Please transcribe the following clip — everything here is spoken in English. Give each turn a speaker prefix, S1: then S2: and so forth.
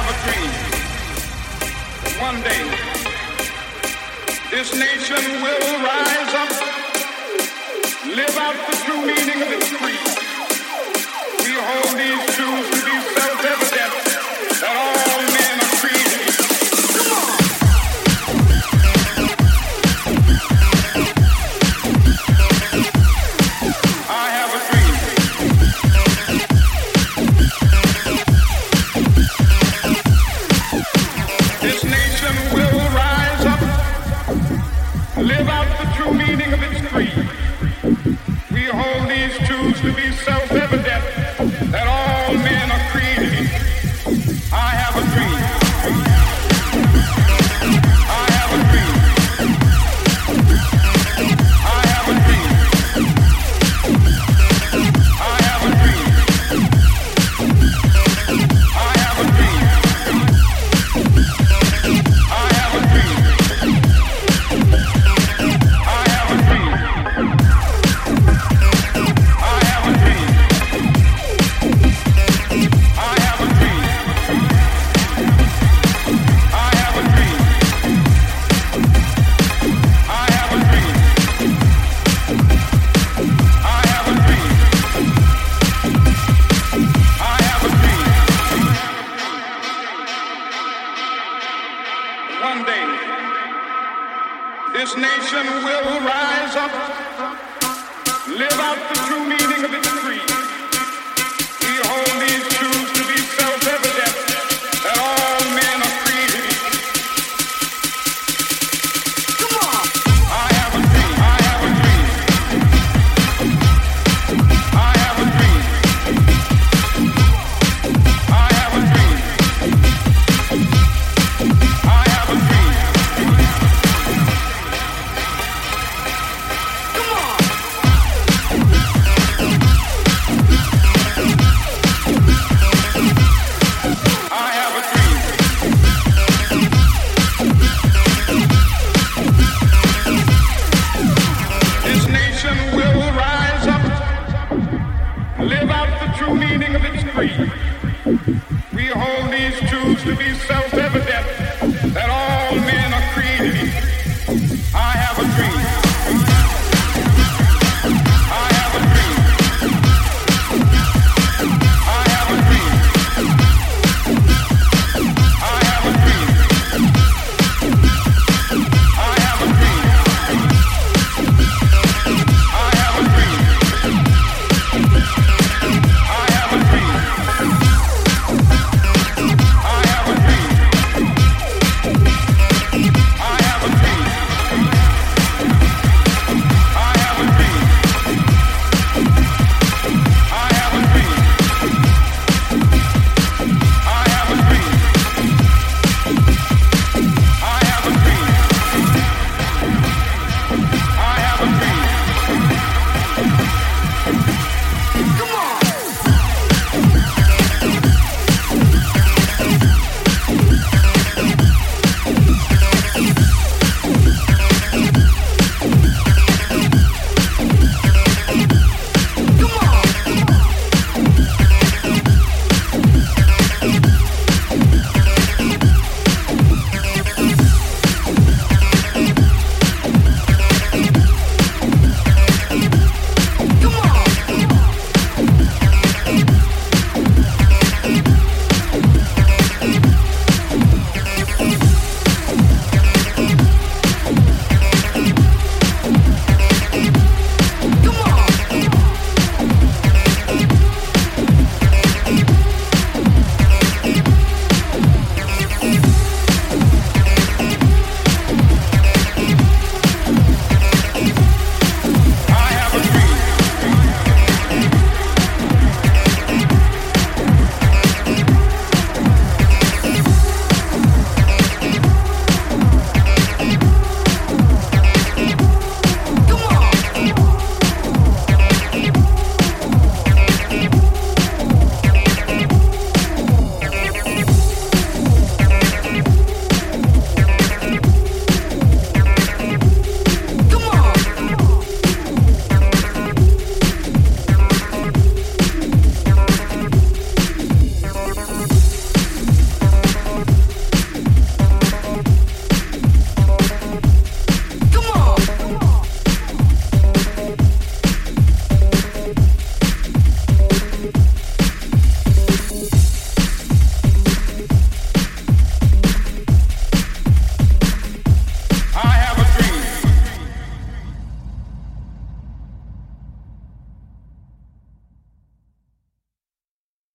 S1: have a dream that one day this nation will rise up, live out the true meaning of its creed. We hold these yourself. will rise up, live out the true meaning of its creed. We hold these truths to be self-evident that all men